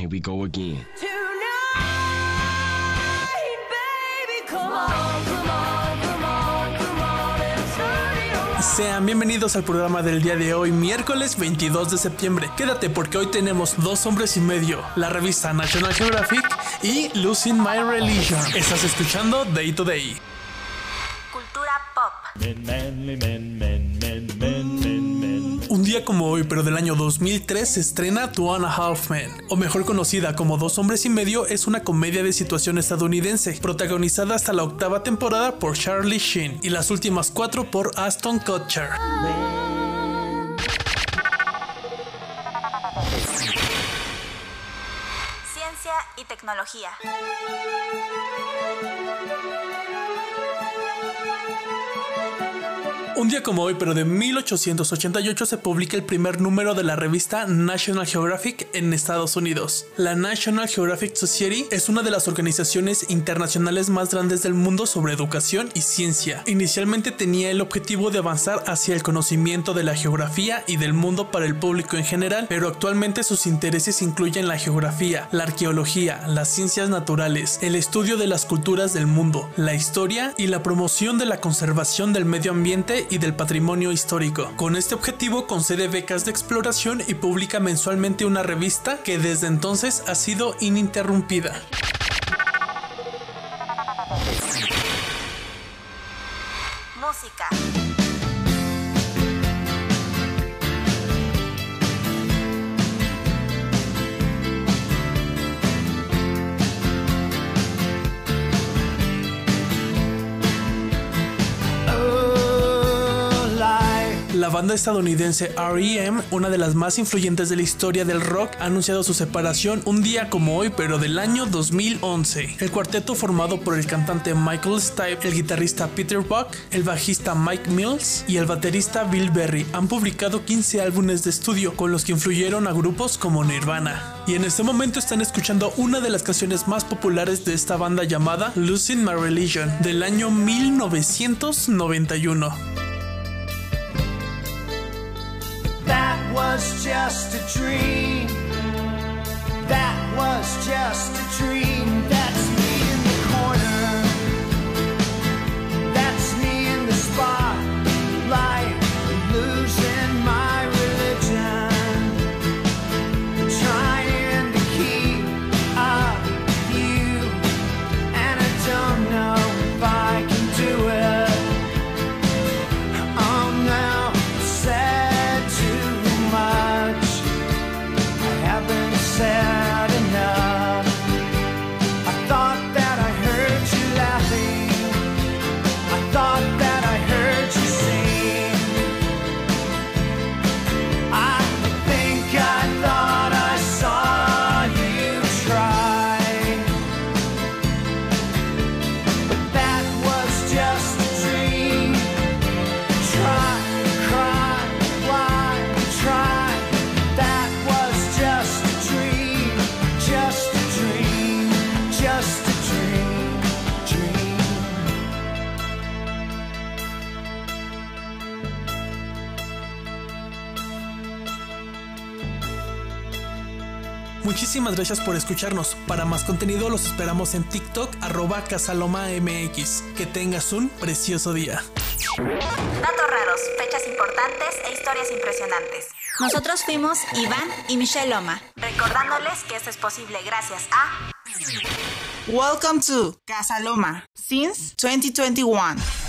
Here we go again. Sean bienvenidos al programa del día de hoy, miércoles 22 de septiembre. Quédate porque hoy tenemos dos hombres y medio, la revista National Geographic y Losing My Religion. Estás escuchando Day to Day. Cultura pop. Un día como hoy, pero del año 2003, se estrena Two and o mejor conocida como Dos Hombres y Medio, es una comedia de situación estadounidense, protagonizada hasta la octava temporada por Charlie Sheen y las últimas cuatro por Aston Kutcher. Tecnología. Un día como hoy, pero de 1888, se publica el primer número de la revista National Geographic en Estados Unidos. La National Geographic Society es una de las organizaciones internacionales más grandes del mundo sobre educación y ciencia. Inicialmente tenía el objetivo de avanzar hacia el conocimiento de la geografía y del mundo para el público en general, pero actualmente sus intereses incluyen la geografía, la arqueología, las ciencias naturales, el estudio de las culturas del mundo, la historia y la promoción de la conservación del medio ambiente y del patrimonio histórico. Con este objetivo concede becas de exploración y publica mensualmente una revista que desde entonces ha sido ininterrumpida. Música. La banda estadounidense REM, una de las más influyentes de la historia del rock, ha anunciado su separación un día como hoy, pero del año 2011. El cuarteto formado por el cantante Michael Stipe, el guitarrista Peter Buck, el bajista Mike Mills y el baterista Bill Berry han publicado 15 álbumes de estudio con los que influyeron a grupos como Nirvana. Y en este momento están escuchando una de las canciones más populares de esta banda llamada Losing My Religion del año 1991. Was just a dream. Muchísimas gracias por escucharnos. Para más contenido los esperamos en TikTok arroba casalomamx. Que tengas un precioso día. Datos raros, fechas importantes e historias impresionantes. Nosotros fuimos Iván y Michelle Loma, recordándoles que esto es posible gracias a Welcome to Casa Loma since 2021.